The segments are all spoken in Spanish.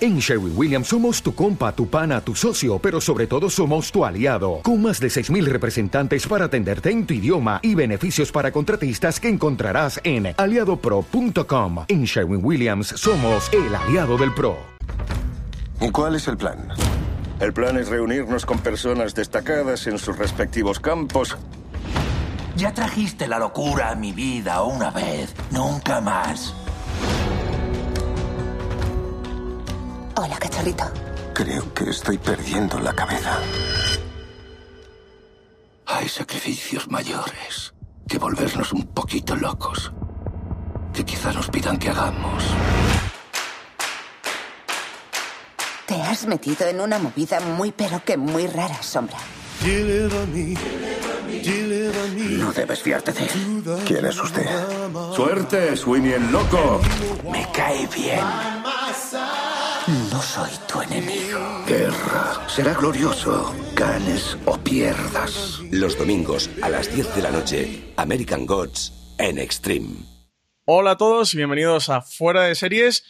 En Sherwin Williams somos tu compa, tu pana, tu socio, pero sobre todo somos tu aliado, con más de 6.000 representantes para atenderte en tu idioma y beneficios para contratistas que encontrarás en aliadopro.com. En Sherwin Williams somos el aliado del PRO. ¿Y cuál es el plan? El plan es reunirnos con personas destacadas en sus respectivos campos. Ya trajiste la locura a mi vida una vez, nunca más. Hola, cachorrito. Creo que estoy perdiendo la cabeza. Hay sacrificios mayores que volvernos un poquito locos. Que quizá nos pidan que hagamos. Te has metido en una movida muy pero que muy rara, Sombra. No debes fiarte de él. ¿Quién es usted? Suerte, Sweeney el loco. Me cae bien. Soy tu enemigo. Guerra. Será glorioso. Ganes o pierdas. Los domingos a las 10 de la noche, American Gods en Extreme. Hola a todos y bienvenidos a Fuera de Series.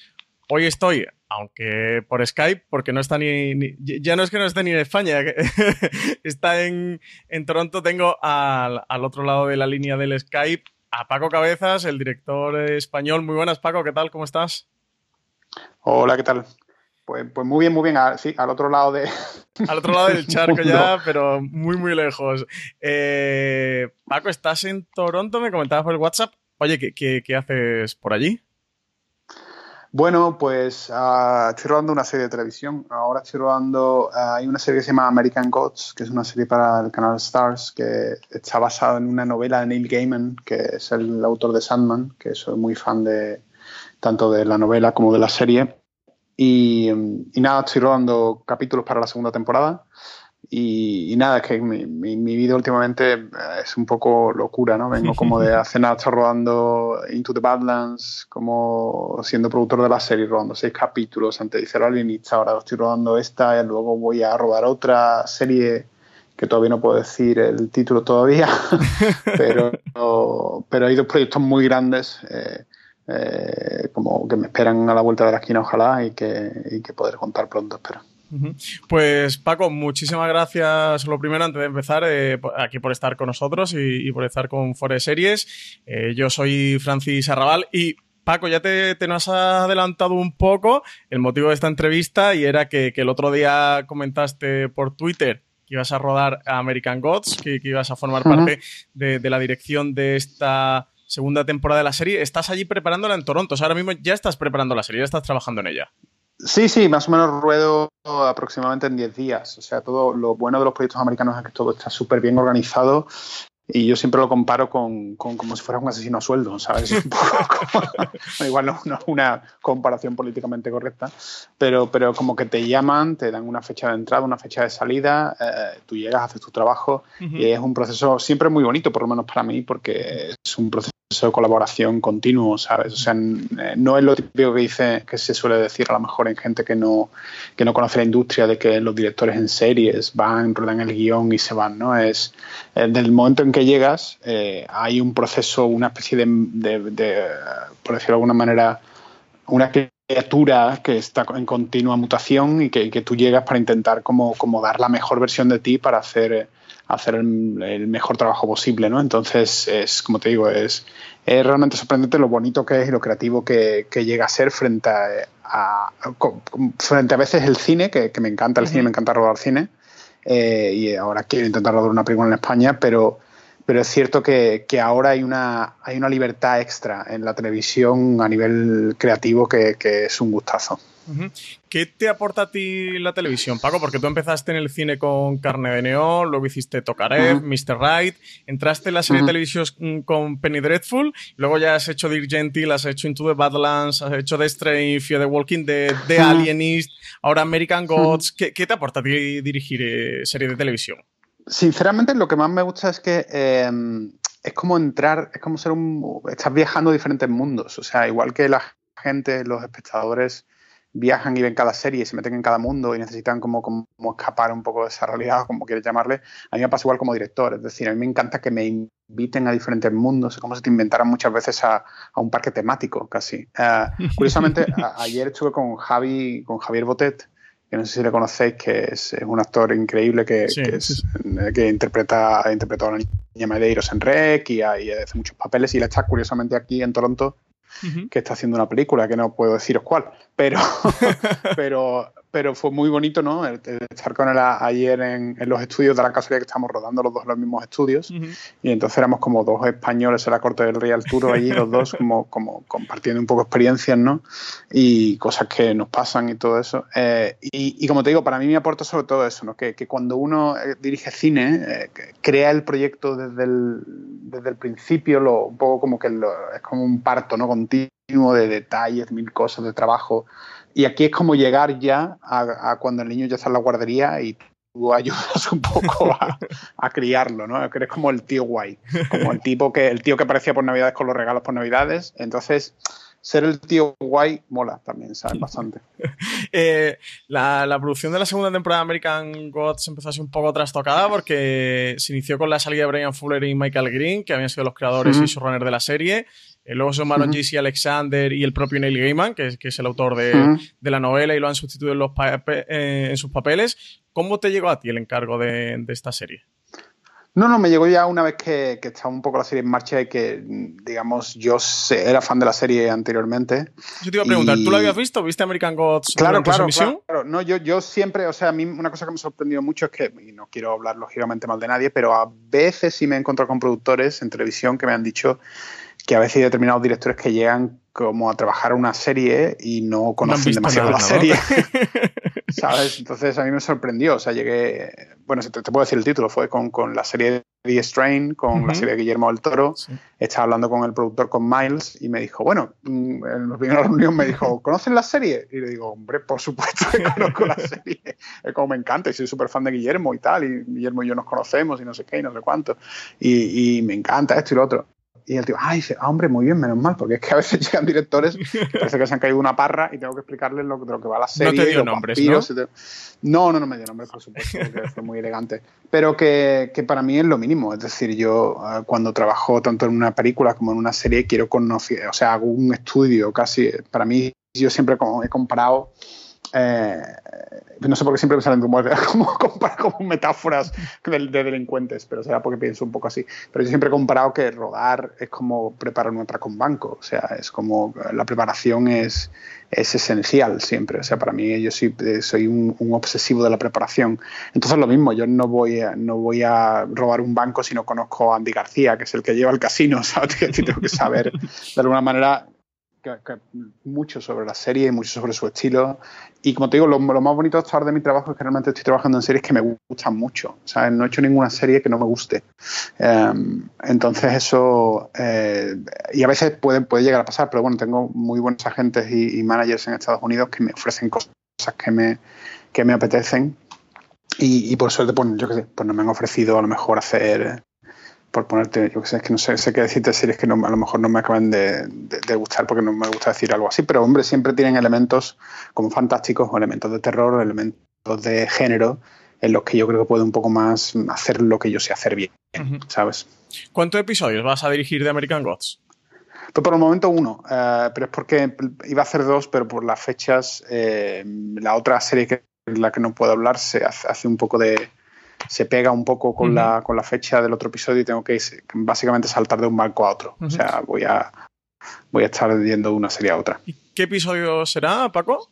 Hoy estoy, aunque por Skype, porque no está ni, ni- ya no es que no esté ni en España, está en, en Toronto. Tengo al, al otro lado de la línea del Skype a Paco Cabezas, el director español. Muy buenas, Paco, ¿qué tal? ¿Cómo estás? Hola, ¿qué tal? Pues, pues muy bien, muy bien. Ah, sí, al otro lado de. Al otro lado del charco ya, pero muy, muy lejos. Eh, Paco, ¿estás en Toronto? Me comentabas por el WhatsApp. Oye, ¿qué, qué, qué haces por allí? Bueno, pues ah, estoy rodando una serie de televisión. Ahora estoy rodando. ah, hay una serie que se llama American Gods, que es una serie para el canal Stars, que está basada en una novela de Neil Gaiman, que es el autor de Sandman, que soy muy fan de tanto de la novela como de la serie. Y, y nada, estoy rodando capítulos para la segunda temporada. Y, y nada, es que mi, mi- mi vida últimamente eh, es un poco locura, ¿no? Vengo como de hace nada, estar rodando Into the Badlands, como siendo productor de la serie, rodando seis capítulos antes de Cero Alienista, ahora estoy rodando esta y luego voy a rodar otra serie que todavía no puedo decir el título todavía, pero, pero hay dos proyectos muy grandes eh, eh, como que me esperan a la vuelta de la esquina, ojalá, y que, y que poder contar pronto, espero. Pues Paco, muchísimas gracias. Lo primero, antes de empezar, eh, aquí por estar con nosotros y, y por estar con Fore Series. Eh, yo soy Francis Arrabal y Paco, ya te, te nos has adelantado un poco el motivo de esta entrevista y era que, que el otro día comentaste por Twitter que ibas a rodar a American Gods, que, que ibas a formar parte de, de la dirección de esta segunda temporada de la serie. Estás allí preparándola en Toronto. O sea, ahora mismo ya estás preparando la serie, ya estás trabajando en ella. Sí, sí, más o menos ruedo aproximadamente en 10 días. O sea, todo lo bueno de los proyectos americanos es que todo está súper bien organizado y yo siempre lo comparo con, con como si fuera un asesino a sueldo, ¿sabes? Es un poco como- igual no, no es una comparación políticamente correcta, pero, pero como que te llaman, te dan una fecha de entrada, una fecha de salida, eh, tú llegas, haces tu trabajo y es un proceso siempre muy bonito, por lo menos para mí, porque es un proceso de colaboración continuo, ¿sabes? O sea, eh, no es lo típico que dice, que se suele decir a lo mejor en gente que no, que no conoce la industria de que los directores en series van, ruedan el guion y se van, ¿no? Es eh, del momento en que llegas, eh, hay un proceso, una especie de, de- de, por decirlo de alguna manera, una criatura que está en continua mutación y que, que tú llegas para intentar como, como dar la mejor versión de ti para hacer, eh, hacer el, el mejor trabajo posible, ¿no? Entonces, es, como te digo, es, es realmente sorprendente lo bonito que es y lo creativo que, que llega a ser frente a, frente a veces el cine, que, que me encanta el cine, me encanta rodar cine, eh, y ahora quiero intentar rodar una película en España, pero, pero es cierto que, que ahora hay una, hay una libertad extra en la televisión a nivel creativo que, que es un gustazo. ¿Qué te aporta a ti la televisión, Paco? Porque tú empezaste en el cine con Carne de Neón, luego hiciste Tokarev, Mr. Right, entraste en la serie de televisión con Penny Dreadful, luego ya has hecho Dirk Gentil, has hecho Into the Badlands, has hecho The Strain, Fear the Walking Dead, The Alienist, ahora American Gods. ¿Qué, te aporta a ti dirigir eh, serie de televisión? Sinceramente, lo que más me gusta es que em, es como entrar, es como ser un. Estás viajando a diferentes mundos. O sea, igual que la gente, los espectadores viajan y ven cada serie y se meten en cada mundo y necesitan como, como, escapar un poco de esa realidad, como quieres llamarle, a mí me pasa igual como director. Es decir, a mí me encanta que me inviten a diferentes mundos, es como si te inventaran muchas veces a, un parque temático, casi. Eh, curiosamente, ayer estuve con Javi, con Javier Botet, que no sé si le conocéis, que es, un actor increíble que, que, interpreta, ha interpretado a la niña Medeiros en Rec y, y hace muchos papeles y él está curiosamente aquí en Toronto que está haciendo una película, que no puedo deciros cuál, pero, pero, pero fue muy bonito, ¿no? estar con él ayer en, los estudios de la casualidad que estamos rodando los dos en los mismos estudios. Y entonces éramos como dos españoles en la corte del Real Tour allí, los dos, como, como compartiendo un poco experiencias, ¿no? Y cosas que nos pasan y todo eso. Eh, y, como te digo, para mí me aporta sobre todo eso, ¿no? Que, que cuando uno eh, dirige cine, eh, crea el proyecto desde el, desde el principio, lo, un poco como que es como un parto, ¿no? Continuo de detalles, mil cosas de trabajo y aquí es como llegar ya a, cuando el niño ya está en la guardería y tú ayudas un poco a, criarlo, ¿no? Que eres como el tío guay, como el tipo que el tío que aparecía por Navidades con los regalos por Navidades. Entonces, ser el tío guay mola también, ¿sabes? Bastante. Eh, la, producción de la segunda temporada de American Gods empezó así un poco trastocada porque se inició con la salida de Brian Fuller y Michael Green, que habían sido los creadores y showrunners de la serie. Eh, luego se sumaron uh Alexander y el propio Neil Gaiman, que, es el autor de, la novela y lo han sustituido en, los eh, en sus papeles. ¿Cómo te llegó a ti el encargo de, esta serie? No, no, me llegó ya una vez que, estaba un poco la serie en marcha y que, digamos, yo era fan de la serie anteriormente. Yo te iba a preguntar, ¿tú la habías visto? ¿Viste American Gods? Claro, claro, claro. No, yo, yo siempre, o sea, a mí una cosa que me ha sorprendido mucho es que, y no quiero hablar lógicamente mal de nadie, pero a veces sí me he encontrado con productores en televisión que me han dicho que a veces hay determinados directores que llegan como a trabajar una serie y no conocen demasiado la serie. ¿Sabes? Entonces a mí me sorprendió. O sea, llegué. Bueno, te, te puedo decir el título, fue con, con la serie de The Strain, con la serie de Guillermo del Toro. Estaba hablando con el productor, con Miles, y me dijo, bueno, mm, en la primera reunión me dijo, ¿conocen la serie? Y le digo, hombre, por supuesto que conozco la serie. Es como me encanta, y soy súper fan de Guillermo y tal, y Guillermo y yo nos conocemos y no sé qué, y no sé cuánto. Y, y me encanta esto y lo otro. Y el tío, ay, dice, ah, hombre, muy bien, menos mal, porque es que a veces llegan directores parece que se han caído una parra y tengo que explicarles lo, de lo que va la serie. No te dio nombres, ¿no? ¿no? No, no, me dio nombres, por supuesto, porque fue muy elegante. Pero que, que, para mí es lo mínimo. Es decir, yo eh, cuando trabajo tanto en una película como en una serie quiero conocer, o sea, hago un estudio casi. Para mí, yo siempre he comparado eh, no sé por qué siempre me salen como, como, metáforas de, delincuentes, pero será porque pienso un poco así. Pero yo siempre he comparado que rodar es como preparar un con banco. O sea, es como la preparación es, es esencial siempre. O sea, para mí yo soy, soy un, obsesivo de la preparación. Entonces lo mismo, yo no voy, a, no voy a robar un banco si no conozco a Andy García, que es el que lleva el casino. ¿sabes? Que tengo que saber de alguna manera mucho sobre la serie y mucho sobre su estilo. Y como te digo, lo, más bonito de estar de mi trabajo es que realmente estoy trabajando en series que me gustan mucho. O sea, no he hecho ninguna serie que no me guste. Em, entonces eso, eh, y a veces puede, puede llegar a pasar, pero bueno, tengo muy buenos agentes y, managers en Estados Unidos que me ofrecen cosas que me, que me apetecen. Y, por suerte, pues yo qué sé, pues no me han ofrecido a lo mejor hacer por ponerte, yo que sé, es que no sé, sé qué decirte series que no, a lo mejor no me acaban de, gustar porque no me gusta decir algo así, pero hombre, siempre tienen elementos como fantásticos o elementos de terror o elementos de género en los que yo creo que puedo un poco más hacer lo que yo sé hacer bien, ¿sabes? ¿Cuántos episodios vas a dirigir de American Gods? Pues por el momento uno, eh, pero es porque iba a hacer dos, pero por las fechas, eh, la otra serie que la que no puedo hablar se hace un poco de, se pega un poco con, la, con la fecha del otro episodio y tengo que básicamente saltar de un banco a otro. O sea, voy a, voy a estar yendo de una serie a otra. ¿Y qué episodio será, Paco?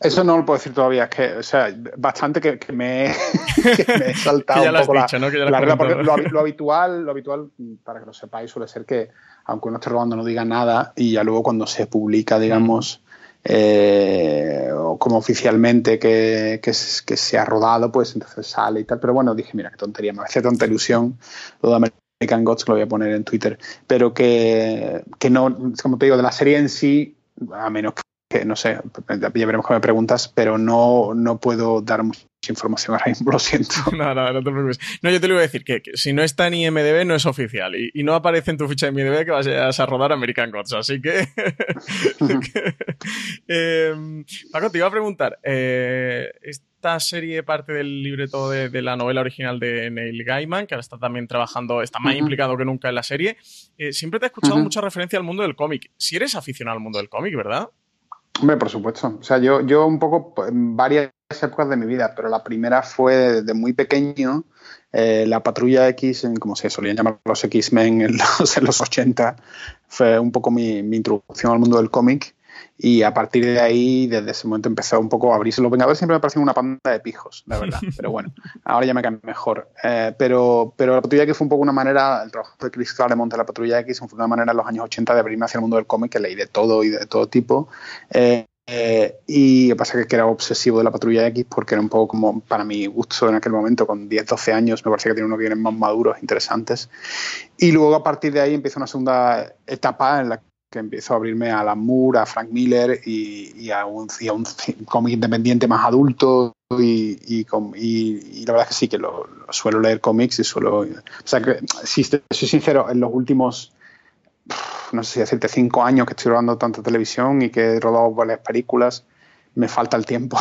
Eso no lo puedo decir todavía, es que, o sea, bastante que, me, he saltado un poco la, lo, habitual, lo habitual, para que lo sepáis, suele ser que, aunque uno esté robando, no diga nada y ya luego cuando se publica, digamos, eh, o como oficialmente que, que, se ha rodado, pues entonces sale y tal. Pero bueno, dije, mira, qué tontería, me hace tanta ilusión lo de American Gods, que lo voy a poner en Twitter. Pero que, que no, como te digo, de la serie en sí, a menos que, no sé, ya veremos cómo me preguntas, pero no, no puedo dar mucha información ahora mismo, lo siento. No, no, no te preocupes. No, yo te lo iba a decir, que, si no está en IMDB no es oficial y, no aparece en tu ficha de IMDB que vas a, rodar American Gods, así que... Em, Paco, te iba a preguntar, eh, esta serie parte del libreto de, de, la novela original de Neil Gaiman, que ahora está también trabajando, está más implicado que nunca en la serie. Eh, siempre te he escuchado mucha referencia al mundo del cómic. Si eres aficionado al mundo del cómic, ¿verdad? Hombre, por supuesto. O sea, yo, yo un poco pues, en varias épocas de mi vida, pero la primera fue de muy pequeño. Eh, la Patrulla X, como se solían llamar los X-Men en los, en los 80, fue un poco mi, mi introducción al mundo del cómic. Y a partir de ahí, desde ese momento empezó un poco a abrirse. Los Vengadores siempre me parecen una panda de pijos, la verdad. Pero bueno, ahora ya me caen mejor. Eh, pero, pero la Patrulla X fue un poco una manera, el trabajo de Chris Claremont de la Patrulla X fue una manera en los años 80 de abrirme hacia el mundo del cómic, que leí de todo y de todo tipo. Eh, eh, y lo que pasa es que era obsesivo de la Patrulla X porque era un poco como, para mi gusto en aquel momento, con 10, 12 años, me parece que tiene unos guiones más maduros, interesantes. Y luego a partir de ahí empieza una segunda etapa en la que empiezo a abrirme a Alan Moore, a Frank Miller y, a un, un cómic independiente más adulto y, y, la verdad es que sí que lo, suelo leer cómics y suelo... O sea, que si soy sincero, en los últimos, no sé si decirte, cinco años que estoy rodando tanta televisión y que he rodado varias películas, me falta el tiempo.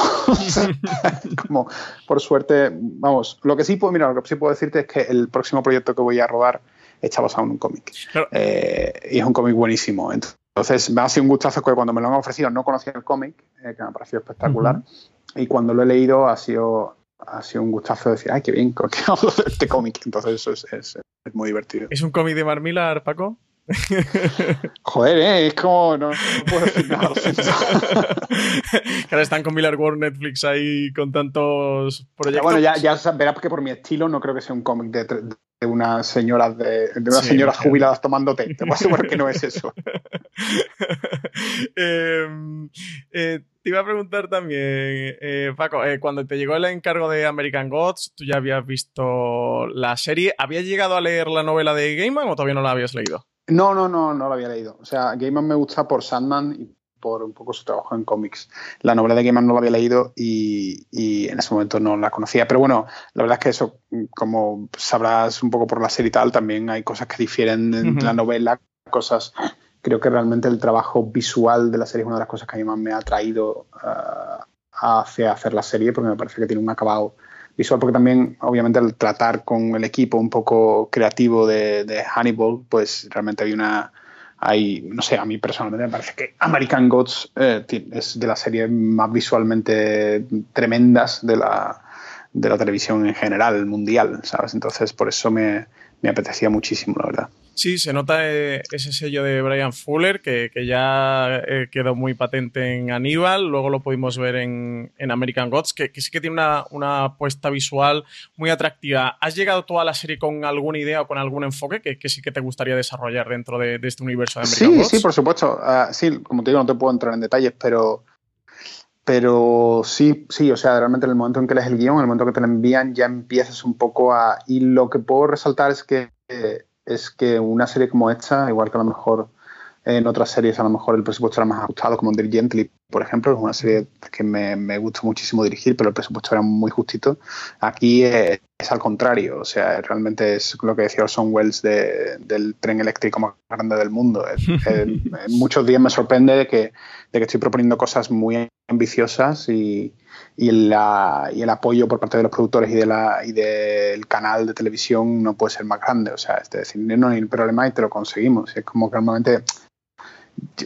como, por suerte, vamos, lo que sí puedo, mira, lo que sí puedo decirte es que el próximo proyecto que voy a rodar está basado en un cómic. Eh, y es un cómic buenísimo. Entonces, me ha sido un gustazo que cuando me lo han ofrecido no conocía el cómic, eh, que me ha parecido espectacular. Y cuando lo he leído ha sido, ha sido un gustazo decir, ay, qué bien, que hablo de este cómic. Entonces, eso es, es, es muy divertido. ¿Es un cómic de Mark Millar, Paco? Joder, ¿eh? es como. No, puedo decir nada. ahora están con Miller World Netflix ahí con tantos proyectos. bueno, ya, ya verás que por mi estilo no creo que sea un cómic de, de unas señoras de, de unas señoras jubiladas tomando té. Te puedo asegurar que no es eso. Em, eh, te iba a preguntar también, eh, Paco, eh, cuando te llegó el encargo de American Gods, tú ya habías visto la serie. ¿Habías llegado a leer la novela de Gaiman o todavía no la habías leído? No, no, no, no la había leído. O sea, Gaiman me gusta por Sandman y por un poco su trabajo en cómics. La novela de Gaiman no la había leído y, en ese momento no la conocía. Pero bueno, la verdad es que eso, como sabrás un poco por la serie y tal, también hay cosas que difieren en la novela, cosas... Creo que realmente el trabajo visual de la serie es una de las cosas que a mí más me ha traído uh, hacia hacer la serie, porque me parece que tiene un acabado visual, porque también, obviamente, al tratar con el equipo un poco creativo de, Hannibal, pues realmente hay una, hay, no sé, a mí personalmente me parece que American Gods eh, es de las series más visualmente tremendas de la, de la televisión en general, mundial, ¿sabes? Entonces, por eso me, me apetecía muchísimo, la verdad. Sí, se nota eh, ese sello de Brian Fuller que, ya eh, quedó muy patente en Aníbal, luego lo pudimos ver en, American Gods, que, sí que tiene una, una, apuesta visual muy atractiva. ¿Has llegado toda la serie con alguna idea o con algún enfoque que, sí que te gustaría desarrollar dentro de, este universo de American sí, Gods? Sí, por supuesto. Ah, sí, como te digo, no te puedo entrar en detalles, pero pero sí, sí, o sea, realmente en el momento en que lees el guion, en el momento que te lo envían, ya empiezas un poco a... Y lo que puedo resaltar es que es que una serie como esta, igual que a lo mejor en otras series a lo mejor el presupuesto era más ajustado, como Dirk Gently, por ejemplo, es una serie que me, me gusta muchísimo dirigir, pero el presupuesto era muy justito. Aquí es, al contrario, o sea, realmente es lo que decía Orson Welles del tren eléctrico más grande del mundo. en muchos días me sorprende de que, de que estoy proponiendo cosas muy ambiciosas y, y, la, y, el apoyo por parte de los productores y, de la, y del canal de televisión no puede ser más grande. O sea, es decir, no hay problema y te lo conseguimos. Es como que normalmente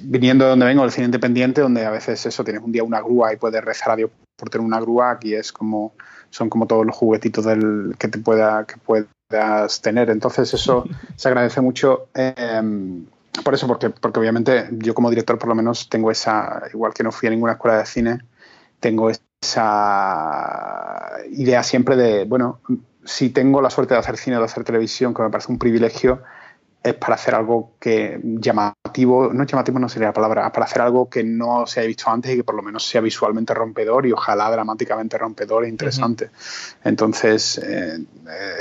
viniendo de donde vengo, el cine independiente, donde a veces eso, tienes un día una grúa y puedes rezar a Dios por tener una grúa, aquí es como, son como todos los juguetitos del, que te pueda, que puedas tener. Entonces eso se agradece mucho. Em, por eso, porque, porque obviamente yo como director por lo menos tengo esa, igual que no fui a ninguna escuela de cine, tengo esa idea siempre de, bueno, si tengo la suerte de hacer cine o de hacer televisión, que me parece un privilegio, es para hacer algo que llamativo, no llamativo no sería la palabra, para hacer algo que no se haya visto antes y que por lo menos sea visualmente rompedor y ojalá dramáticamente rompedor e interesante. Entonces, eh,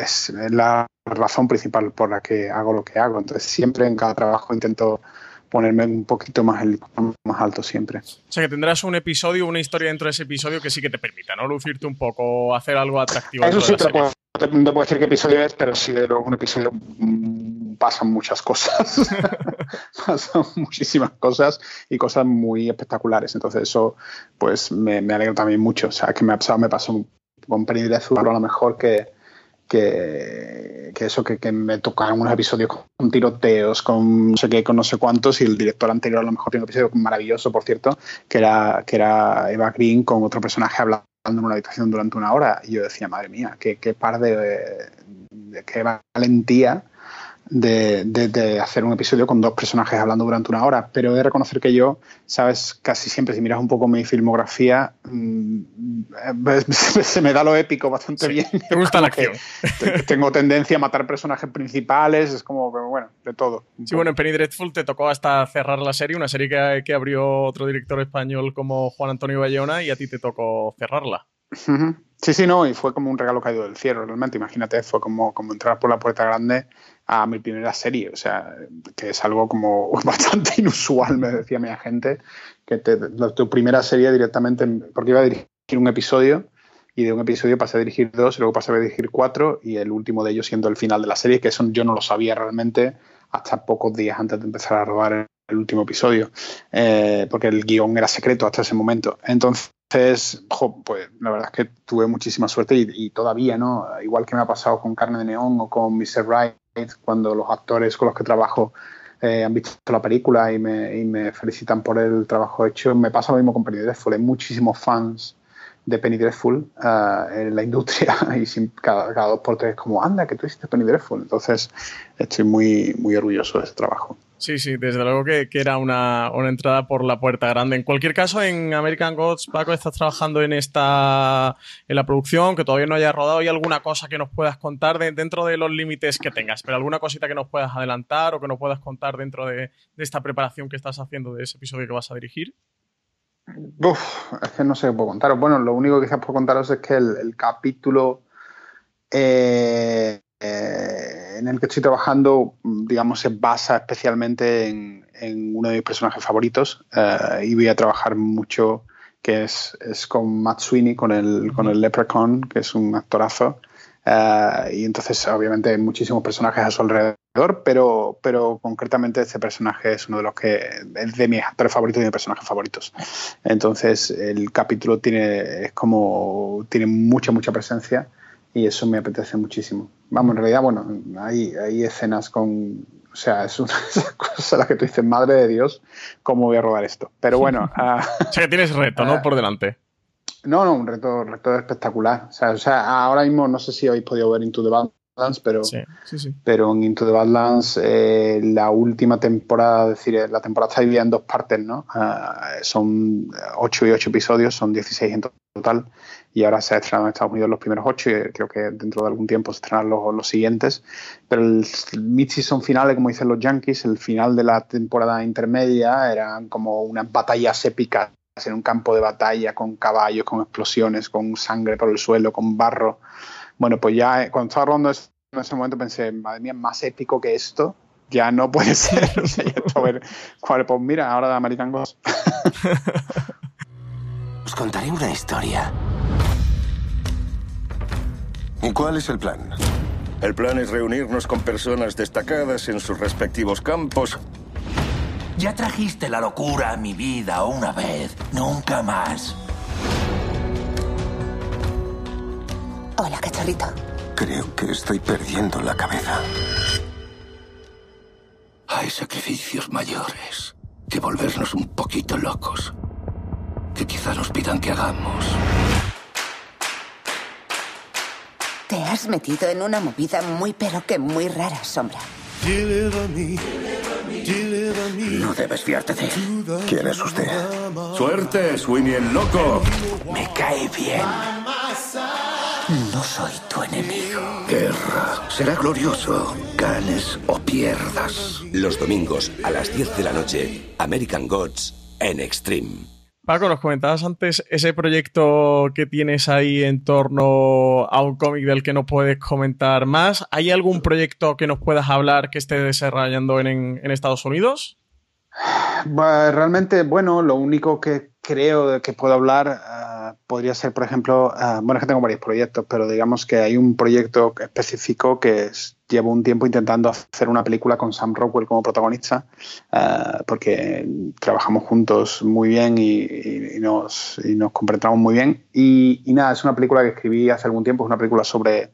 es la razón principal por la que hago lo que hago. Entonces, siempre en cada trabajo intento ponerme un poquito más, el, más alto siempre. O sea, que tendrás un episodio, una historia dentro de ese episodio que sí que te permita, ¿no? Lucirte un poco, hacer algo atractivo. Eso sí, te puedo, te, puedo, decir qué episodio es, pero sí de un episodio pasan muchas cosas. pasan muchísimas cosas y cosas muy espectaculares. Entonces eso, pues, me, me alegra también mucho. O sea, que me ha pasado, me pasó con Penny Dreadful a lo mejor que que, eso, que, que, me tocaron unos episodios con tiroteos, con no sé qué, con no sé cuántos, y el director anterior a lo mejor tiene un episodio maravilloso, por cierto, que era, que era Eva Green con otro personaje hablando en una habitación durante una hora. Y yo decía, madre mía, qué, qué par de, de qué valentía de, de, hacer un episodio con dos personajes hablando durante una hora, pero he de reconocer que yo, sabes, casi siempre, si miras un poco mi filmografía, mmm, se me da lo épico bastante bien. Te gusta la acción. Tengo tendencia a matar personajes principales, es como, bueno, de todo. Sí, bueno, en Penny Dreadful te tocó hasta cerrar la serie, una serie que, que abrió otro director español como Juan Antonio Bayona y a ti te tocó cerrarla. Sí, sí, no, y fue como un regalo caído del cielo, realmente. Imagínate, fue como, como entrar por la puerta grande a mi primera serie, o sea, que es algo como bastante inusual, me decía mi agente, que te, tu primera serie directamente, porque iba a dirigir un episodio y de un episodio pasé a dirigir dos, y luego pasé a dirigir cuatro y el último de ellos siendo el final de la serie, que eso yo no lo sabía realmente hasta pocos días antes de empezar a rodar el último episodio, eh, porque el guion era secreto hasta ese momento. Entonces, pues la verdad es que tuve muchísima suerte y, y, todavía, ¿no? Igual que me ha pasado con Carne de Neón o con Mr. Right, cuando los actores con los que trabajo eh, han visto la película y me, felicitan por el trabajo hecho. Me pasa lo mismo con Penny Dreadful. Hay muchísimos fans de Penny Dreadful uh, en la industria y sin, cada, dos por tres como, anda, que tú hiciste Penny Dreadful. Entonces estoy muy, muy orgulloso de ese trabajo. Sí, sí, desde luego que, que era una, una, entrada por la puerta grande. En cualquier caso, en American Gods, Paco, estás trabajando en esta en la producción, que todavía no haya rodado. ¿Hay alguna cosa que nos puedas contar de, dentro de los límites que tengas? Pero alguna cosita que nos puedas adelantar o que nos puedas contar dentro de, de esta preparación que estás haciendo de ese episodio que vas a dirigir? Uf, es que no sé qué puedo contaros. Bueno, lo único que quizás puedo contaros es que el, el capítulo eh, eh, en el que estoy trabajando, digamos, se basa especialmente en, uno de mis personajes favoritos eh, y voy a trabajar mucho, que es, es, con Matt Sweeney, con el, con el Leprechaun, que es un actorazo. Uh, y entonces, obviamente, hay muchísimos personajes a su alrededor, pero, pero concretamente este personaje es uno de los que es de mis actores favoritos y de mis personajes favoritos. Entonces, el capítulo tiene, es como, tiene mucha, mucha presencia y eso me apetece muchísimo. Vamos, en realidad, bueno, hay, hay escenas con... O sea, es una cosa la que tú dices, madre de Dios, ¿cómo voy a rodar esto? Pero bueno... uh, o sea, que tienes reto, ¿no? Uh, Por delante. No, no, un reto, reto espectacular. O sea, o sea, ahora mismo no sé si habéis podido ver Into the Badlands, pero, sí, sí, sí. pero en Into the Badlands eh, la última temporada, es decir, la temporada está dividida en dos partes, ¿no? Uh, son 8 y 8 episodios, son 16 en total y ahora se ha estrenado en Estados Unidos los primeros ocho y creo que dentro de algún tiempo se estrenarán los, los siguientes. Pero el mid-season final, como dicen los Yankees, el final de la temporada intermedia eran como unas batallas épicas en un campo de batalla con caballos, con explosiones, con sangre por el suelo, con barro. Bueno, pues ya eh, cuando estaba rodando eso, en ese momento pensé, madre mía, más épico que esto, ya no puede ser. o sea, a ver, pues mira, ahora de American Ghost. Os contaré una historia. ¿Y cuál es el plan? El plan es reunirnos con personas destacadas en sus respectivos campos. Ya trajiste la locura a mi vida una vez, nunca más. Hola, cachorrito. Creo que estoy perdiendo la cabeza. Hay sacrificios mayores que volvernos un poquito locos. Que quizá nos pidan que hagamos. Te has metido en una movida muy pero que muy rara, Sombra. No debes fiarte de él. ¿Quién es usted? Suerte, Sweeney el loco. Me cae bien. No soy tu enemigo. Guerra. Será glorioso. Ganes o pierdas. Los domingos a las 10 de la noche, American Gods en Extreme. Paco, nos comentabas antes ese proyecto que tienes ahí en torno a un cómic del que no puedes comentar más. ¿Hay algún proyecto que nos puedas hablar que esté desarrollando en, en Estados Unidos? Realmente, bueno, lo único que creo que puedo hablar uh, podría ser, por ejemplo, uh, bueno, es que tengo varios proyectos, pero digamos que hay un proyecto específico que llevo un tiempo intentando hacer una película con Sam Rockwell como protagonista, uh, porque trabajamos juntos muy bien y, y, y, nos, y nos completamos muy bien. Y, y, nada, es una película que escribí hace algún tiempo, es una película sobre,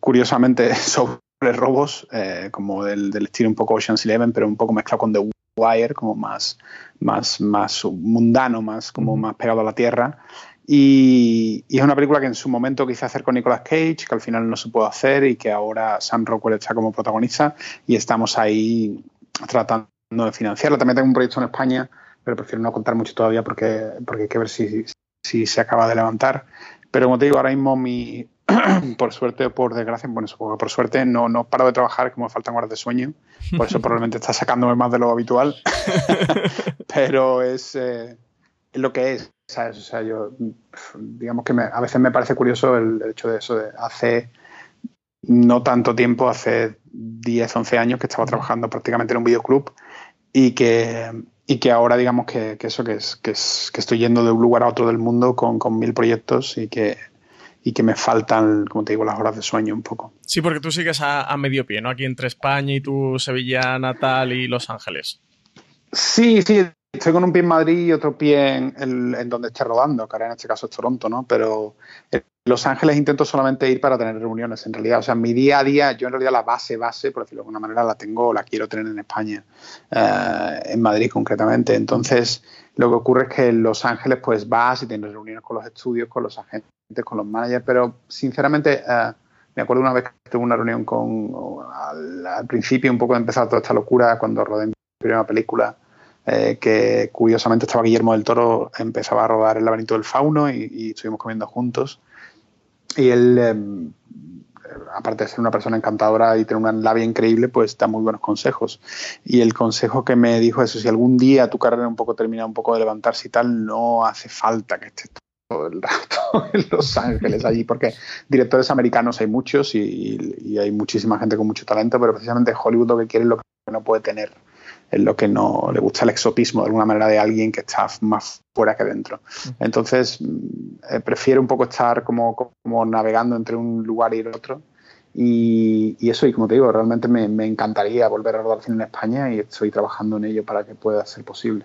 curiosamente, sobre robos, eh, como del, del, estilo un poco Ocean's Eleven, pero un poco mezclado con The Wire, como más, más, más mundano, más, como más pegado a la tierra. Y, y, es una película que en su momento quise hacer con Nicolas Cage, que al final no se pudo hacer y que ahora Sam Rockwell está como protagonista y estamos ahí tratando de financiarla. También tengo un proyecto en España, pero prefiero no contar mucho todavía porque, porque hay que ver si, si se acaba de levantar. Pero como te digo, ahora mismo mi, por suerte o por desgracia, bueno, supongo que por suerte no, no paro de trabajar, como me faltan horas de sueño, por eso probablemente está sacándome más de lo habitual, pero es, eh, es, lo que es, ¿sabes? O sea, yo, digamos que me, a veces me parece curioso el, el, hecho de eso, de hace no tanto tiempo, hace 10, 11 años que estaba trabajando prácticamente en un videoclub y que, y que ahora digamos que, que eso, que, es, que, es, que estoy yendo de un lugar a otro del mundo con, con mil proyectos y que y que me faltan, como te digo, las horas de sueño un poco. Sí, porque tú sigues a, a medio pie, ¿no? Aquí entre España y tu Sevilla natal y Los Ángeles. Sí, sí, estoy con un pie en Madrid y otro pie en, donde esté rodando, que ahora en este caso es Toronto, ¿no? Pero en Los Ángeles intento solamente ir para tener reuniones, en realidad. O sea, mi día a día, yo en realidad la base, base, por decirlo de alguna manera, la tengo, la quiero tener en España, eh, en Madrid concretamente. Entonces, lo que ocurre es que en Los Ángeles, pues vas y tienes reuniones con los estudios, con los agentes con los managers, pero sinceramente uh, me acuerdo una vez que tuve una reunión con, al, al, principio un poco de empezar toda esta locura cuando rodé mi primera película, eh, que curiosamente estaba Guillermo del Toro, empezaba a rodar El laberinto del fauno y, y estuvimos comiendo juntos. Y él, eh, aparte de ser una persona encantadora y tener una labia increíble, pues da muy buenos consejos. Y el consejo que me dijo es, si algún día tu carrera un poco termina un poco de levantarse y tal, no hace falta que estés todo el rato en Los Ángeles allí, porque directores americanos hay muchos y, y, hay muchísima gente con mucho talento, pero precisamente Hollywood lo que quiere es lo que no puede tener, es lo que no le gusta el exotismo de alguna manera de alguien que está más fuera que dentro. Entonces, eh, prefiero un poco estar como, como navegando entre un lugar y el otro. Y, y, eso, y como te digo, realmente me, me, encantaría volver a rodar cine en España y estoy trabajando en ello para que pueda ser posible.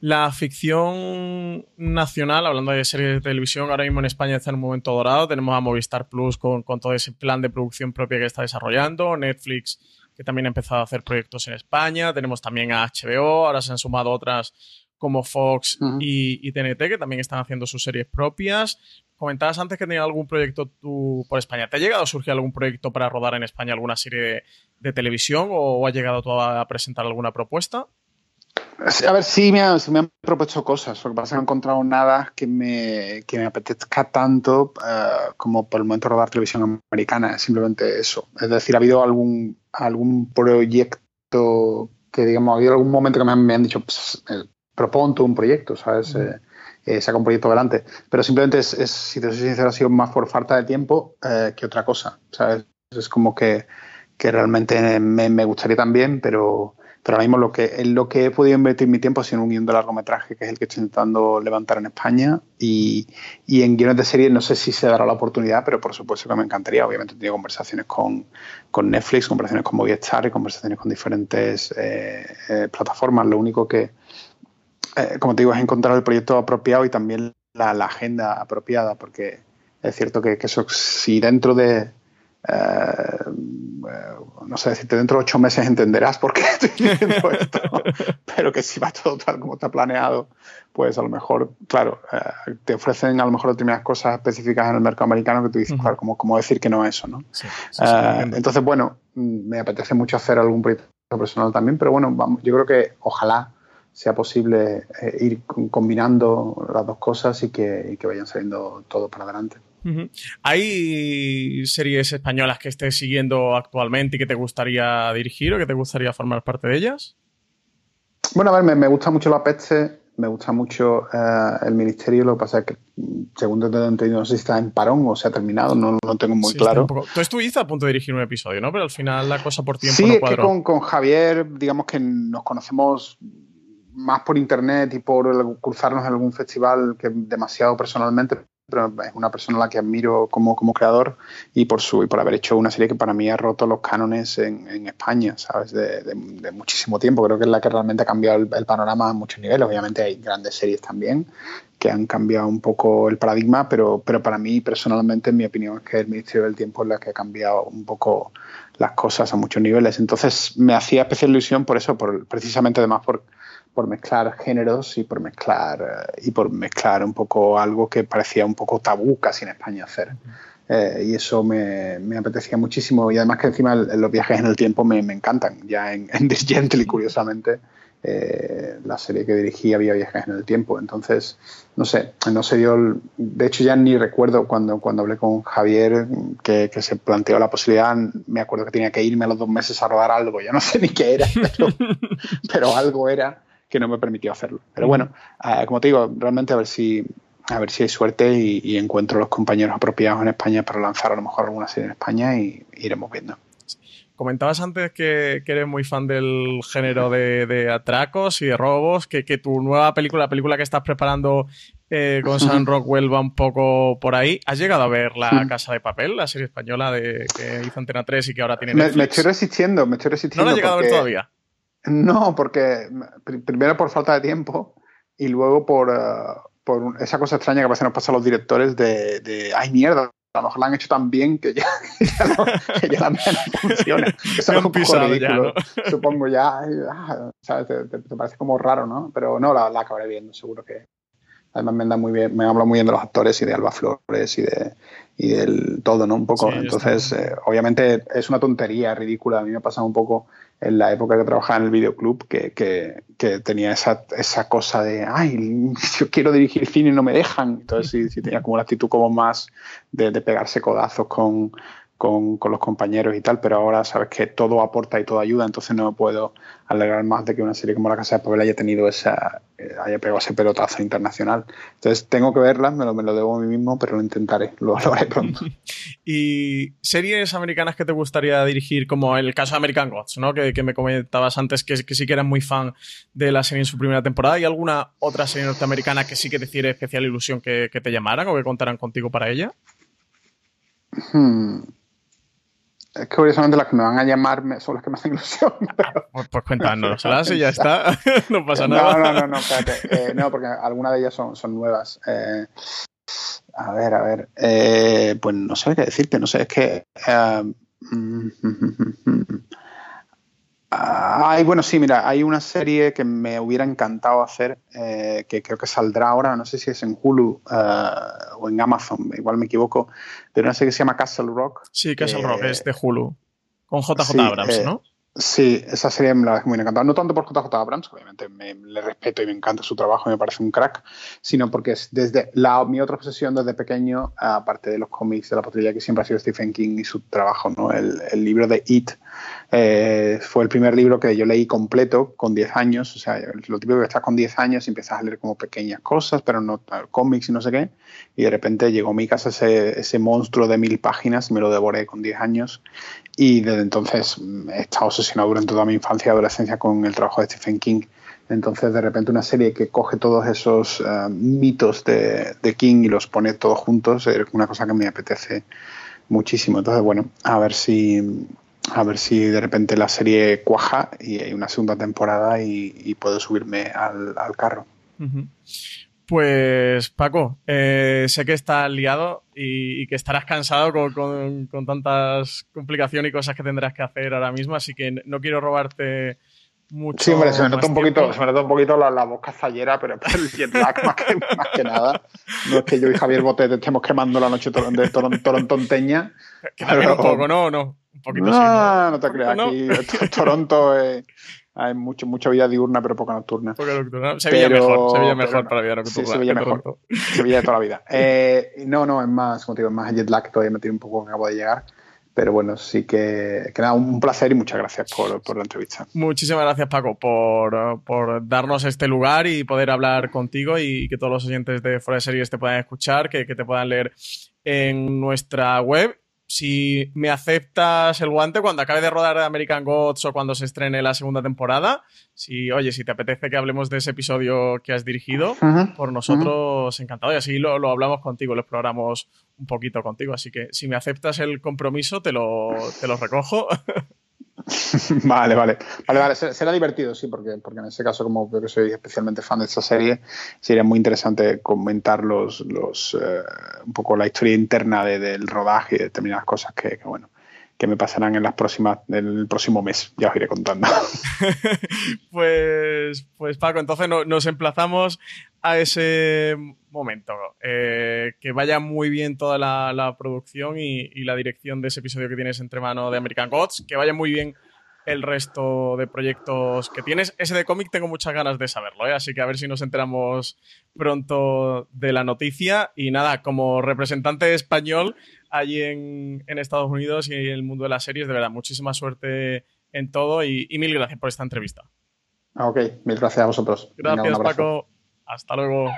La ficción nacional, hablando de series de televisión, ahora mismo en España está en un momento dorado. Tenemos a Movistar Plus con, con todo ese plan de producción propia que está desarrollando, Netflix que también ha empezado a hacer proyectos en España, tenemos también a HBO, ahora se han sumado otras como Fox uh -huh. y, y, TNT, que también están haciendo sus series propias. Comentabas antes que tenías algún proyecto tú por España. ¿Te ha llegado a surgir algún proyecto para rodar en España alguna serie de, de televisión o, o has llegado tú a presentar alguna propuesta? A ver, sí me, han, me han propuesto cosas. Lo que pasa es que no he encontrado nada que me, que me apetezca tanto uh, como por el momento rodar televisión americana. Es simplemente eso. Es decir, ha habido algún, algún proyecto que, digamos, ha habido algún momento que me han, me han dicho, pues, eh, propon tú un proyecto, ¿sabes? Mm. Eh, eh, saca un proyecto adelante. Pero simplemente es, es, si te soy sincero, ha sido más por falta de tiempo que otra cosa, ¿sabes? Es como que, que realmente me, me gustaría también, pero pero ahora mismo lo que, lo que he podido invertir mi tiempo ha sido en un guion de largometraje, que es el que estoy intentando levantar en España, y, y en guiones de serie no sé si se dará la oportunidad, pero por supuesto que me encantaría. Obviamente he tenido conversaciones con, con Netflix, conversaciones con Movistar y conversaciones con diferentes eh, eh, plataformas. Lo único que, eh, como te digo, es encontrar el proyecto apropiado y también la, la agenda apropiada, porque es cierto que, que eso, si dentro de Uh, no sé decirte, dentro de ocho meses entenderás por qué estoy diciendo esto, pero que si va todo tal como está planeado, pues a lo mejor, claro, uh, te ofrecen a lo mejor determinadas cosas específicas en el mercado americano que tú dices, uh -huh. claro, como, como decir que no eso, ¿no? Sí, sí, sí, entonces, bueno, me apetece mucho hacer algún proyecto personal también, pero bueno, vamos, yo creo que ojalá sea posible eh, ir combinando las dos cosas y que, y que vayan saliendo todo para adelante. ¿Hay series españolas que estés siguiendo actualmente y que te gustaría dirigir o que te gustaría formar parte de ellas? Bueno, a ver, me, gusta mucho la peste, me gusta mucho eh, el ministerio, lo que pasa es que, según te he entendido, no sé si está en parón o se ha terminado, no lo tengo muy claro. Tú estuviste a punto de dirigir un episodio, ¿no? Pero al final la cosa por tiempo sí, no es que con, con Javier, digamos que nos conocemos más por internet y por cruzarnos en algún festival que demasiado personalmente, pero es una persona a la que admiro como, como creador y por su y por haber hecho una serie que para mí ha roto los cánones en, en España, ¿sabes? De, de, muchísimo tiempo. Creo que es la que realmente ha cambiado el, panorama a muchos niveles. Obviamente hay grandes series también que han cambiado un poco el paradigma, pero, pero para mí personalmente, en mi opinión, es que el Ministerio del Tiempo es la que ha cambiado un poco las cosas a muchos niveles. Entonces me hacía especial ilusión por eso, por, precisamente además por por mezclar géneros y por mezclar eh, y por mezclar un poco algo que parecía un poco tabú casi en España hacer. Eh, y eso me, me, apetecía muchísimo. Y además que encima los viajes en el tiempo me, me encantan. Ya en, en Disgently, curiosamente, eh, la serie que dirigí había viajes en el tiempo. Entonces, no sé, no se dio. De hecho, ya ni recuerdo cuando, cuando hablé con Javier que, que, se planteó la posibilidad. Me acuerdo que tenía que irme a los dos meses a rodar algo. Ya no sé ni qué era, pero, pero algo era que no me permitió hacerlo. Pero bueno, eh, como te digo, realmente a ver si a ver si hay suerte y, encuentro los compañeros apropiados en España para lanzar a lo mejor alguna serie en España y iremos viendo. Comentabas antes que, eres muy fan del género de, atracos y de robos, que, tu nueva película, la película que estás preparando eh, con Sam Rockwell va un poco por ahí. ¿Has llegado a ver La Casa de Papel, la serie española de, que hizo Antena 3 y que ahora tiene Netflix? Me, estoy resistiendo, me estoy resistiendo. ¿No lo has llegado a ver todavía? No, porque primero por falta de tiempo y luego por, uh, por esa cosa extraña que a veces nos pasa a los directores de, de ay mierda, a lo mejor la han hecho tan bien que ya, ya, no, que ya la no funciona. Eso es un poco ridículo. Ya, Supongo ya, ah, ¿sabes? Te, te, parece como raro, ¿no? Pero no, la, la acabaré viendo, seguro que, Además me, anda muy bien, me habla muy bien de los actores y de Alba Flores y de y del todo, ¿no? Un poco. Entonces, eh, obviamente es una tontería ridícula. A mí me ha pasado un poco en la época que trabajaba en el videoclub que, que, tenía esa, esa, cosa de, ay, yo quiero dirigir cine y no me dejan. Entonces sí, sí tenía como la actitud como más de, pegarse codazos con, con, con, los compañeros y tal, pero ahora sabes que todo aporta y todo ayuda, entonces no puedo alegrar más de que una serie como La Casa de Papel haya tenido esa, eh, haya pegado ese pelotazo internacional. Entonces tengo que verla, me lo, me lo debo a mí mismo, pero lo intentaré, lo, haré pronto. ¿Y series americanas que te gustaría dirigir, como el caso de American Gods, ¿no? que, que me comentabas antes que, que sí que eras muy fan de la serie en su primera temporada? ¿Y alguna otra serie norteamericana que sí que te hiciera especial ilusión que, que te llamaran o que contaran contigo para ella? Hmm. Es que curiosamente las que me van a llamar son las que me hacen ilusión. Pues, pues cuéntanos, y ya está. no pasa nada. No, no, no, no, espérate. Eh, no, porque algunas de ellas son, son nuevas. Eh, a ver, a ver. Eh, pues no sé qué decirte, no sé, es que. Mm, Ay, bueno, sí, mira, hay una serie que me hubiera encantado hacer, eh, que creo que saldrá ahora, no sé si es en Hulu eh, o en Amazon, igual me equivoco, pero una serie que se llama Castle Rock. Sí, Castle Rock, es de Hulu, con JJ Abrams, ¿no? Sí, esa me la muy encantada. No tanto por JJ Abrams, obviamente me, le respeto y me encanta su trabajo, me parece un crack, sino porque es desde la, mi otra obsesión desde pequeño, aparte de los cómics de la patrulla que siempre ha sido Stephen King y su trabajo, ¿no? El, el libro de It eh, fue el primer libro que yo leí completo con 10 años, o sea, lo típico que estás con 10 años y empiezas a leer como pequeñas cosas, pero no cómics y no sé qué, y de repente llegó a mi casa ese, ese monstruo de mil páginas, me lo devoré con 10 años y desde entonces mm, he estado obsesionado durante toda mi infancia y adolescencia con el trabajo de Stephen King. Entonces, de repente, una serie que coge todos esos eh, mitos de, King y los pone todos juntos es una cosa que me apetece muchísimo. Entonces, bueno, a ver si a ver si de repente la serie cuaja y hay una segunda temporada y, puedo subirme al, carro. Pues Paco, eh, sé que estás liado y, que estarás cansado con, tantas complicaciones y cosas que tendrás que hacer ahora mismo, así que no quiero robarte mucho. Sí, hombre, se me nota un poquito, se me nota un poquito la, la voz cazallera, pero, el jet lag más que, nada. No es que yo y Javier Botet estemos quemando la noche de Torontonteña. Que también un poco, ¿no? No. Un poquito no. No, no te creas. Aquí Toronto eh, hay mucho, mucha vida diurna, pero poca nocturna. Poca nocturna. Sevilla pero, mejor, Sevilla mejor para vida nocturna. Sí, Sevilla mejor. Sevilla de toda la vida. Eh, no, no, es más, como te digo, es más jet lag que todavía me tiene un poco que acabo de llegar. Pero bueno, sí que, que nada, un placer y muchas gracias por, por la entrevista. Muchísimas gracias, Paco, por, por, darnos este lugar y poder hablar contigo y que todos los oyentes de Fuera de Series te puedan escuchar, que, que te puedan leer en nuestra web si me aceptas el guante cuando acabe de rodar American Gods o cuando se estrene la segunda temporada, si, oye, si te apetece que hablemos de ese episodio que has dirigido, uh -huh, por nosotros uh -huh. encantado. Y así lo, lo, hablamos contigo, lo exploramos un poquito contigo. Así que si me aceptas el compromiso, te lo, te lo recojo. vale, vale. Vale, vale. Será divertido, sí, porque, porque en ese caso, como veo que soy especialmente fan de esta serie, sería muy interesante comentar los, los eh, un poco la historia interna de, del rodaje y determinadas cosas que, que, bueno, que me pasarán en las próximas, el próximo mes. Ya os iré contando. pues, pues Paco, entonces no, nos emplazamos a ese momento. Eh, que vaya muy bien toda la, la producción y, y, la dirección de ese episodio que tienes entre manos de American Gods. Que vaya muy bien el resto de proyectos que tienes. Ese de cómic tengo muchas ganas de saberlo, ¿eh? así que a ver si nos enteramos pronto de la noticia. Y nada, como representante español allí en, en Estados Unidos y en el mundo de las series, de verdad, muchísima suerte en todo y, y mil gracias por esta entrevista. Ah, ok, mil gracias a vosotros. Gracias, Venga, Paco. Hasta luego.